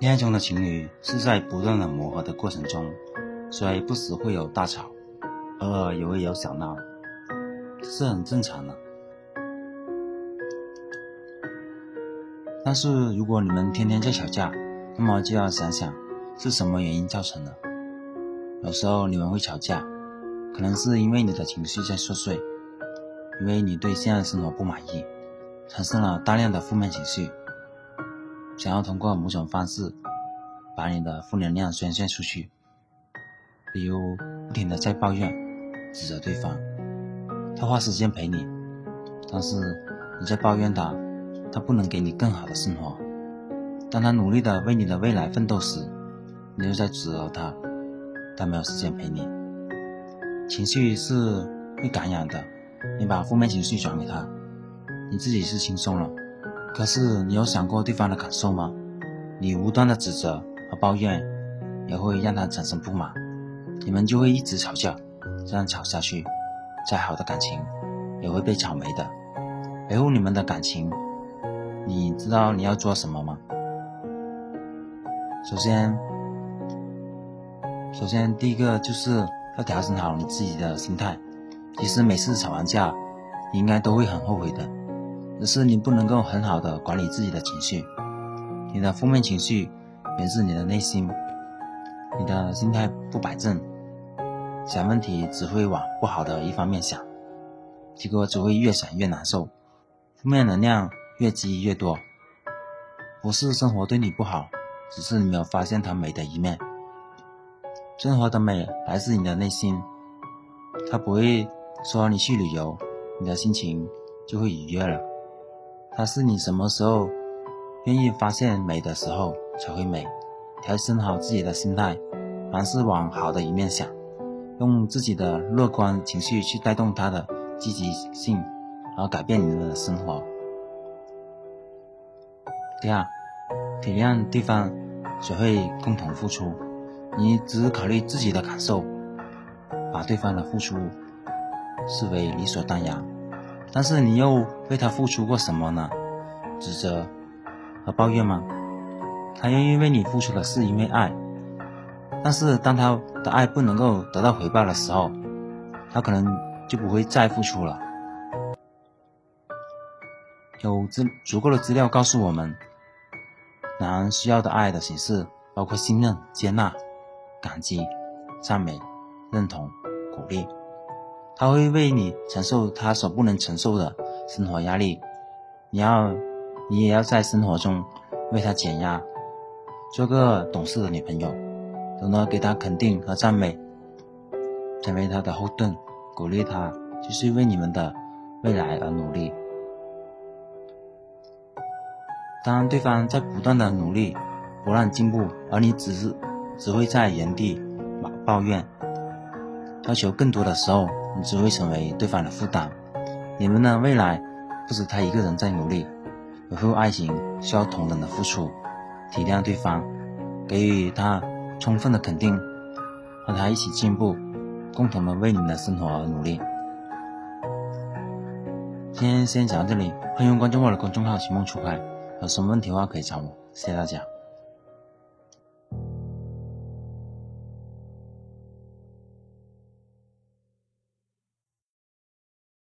恋爱中的情侣是在不断的磨合的过程中，所以不时会有大吵，偶尔也会有小闹，是很正常的。但是如果你们天天在吵架，那么就要想想是什么原因造成的。有时候你们会吵架，可能是因为你的情绪在作祟，因为你对现在生活不满意，产生了大量的负面情绪，想要通过某种方式把你的负能量宣泄出去，比如不停的在抱怨、指责对方，他花时间陪你，但是你在抱怨他。他不能给你更好的生活。当他努力的为你的未来奋斗时，你又在指责他，他没有时间陪你。情绪是会感染的，你把负面情绪转给他，你自己是轻松了，可是你有想过对方的感受吗？你无端的指责和抱怨，也会让他产生不满，你们就会一直吵架，这样吵下去，再好的感情也会被吵没的。维护你们的感情。你知道你要做什么吗？首先，首先第一个就是要调整好你自己的心态。其实每次吵完架，你应该都会很后悔的，只是你不能够很好的管理自己的情绪。你的负面情绪源自你的内心，你的心态不摆正，想问题只会往不好的一方面想，结果只会越想越难受，负面能量。越积越多，不是生活对你不好，只是你没有发现它美的一面。生活的美来自你的内心，它不会说你去旅游，你的心情就会愉悦了。它是你什么时候愿意发现美的时候才会美。调整好自己的心态，凡事往好的一面想，用自己的乐观情绪去带动它的积极性，然后改变你的生活。第二，体谅对方，学会共同付出。你只考虑自己的感受，把对方的付出视为理所当然，但是你又为他付出过什么呢？指责和抱怨吗？他愿意为你付出的是因为爱，但是当他的爱不能够得到回报的时候，他可能就不会再付出了。有资足够的资料告诉我们。男人需要的爱的形式包括信任、接纳、感激、赞美、认同、鼓励。他会为你承受他所不能承受的生活压力，你要，你也要在生活中为他减压，做个懂事的女朋友，懂得给他肯定和赞美，成为他的后盾，鼓励他继续为你们的未来而努力。当对方在不断的努力，不断进步，而你只是只会在原地抱抱怨，要求更多的时候，你只会成为对方的负担。你们的未来不止他一个人在努力，维护爱情需要同等的付出，体谅对方，给予他充分的肯定，和他一起进步，共同的为你们的生活而努力。今天先讲到这里，欢迎关注我的公众号“寻梦初开”。有什么问题的话可以找我，谢谢大家。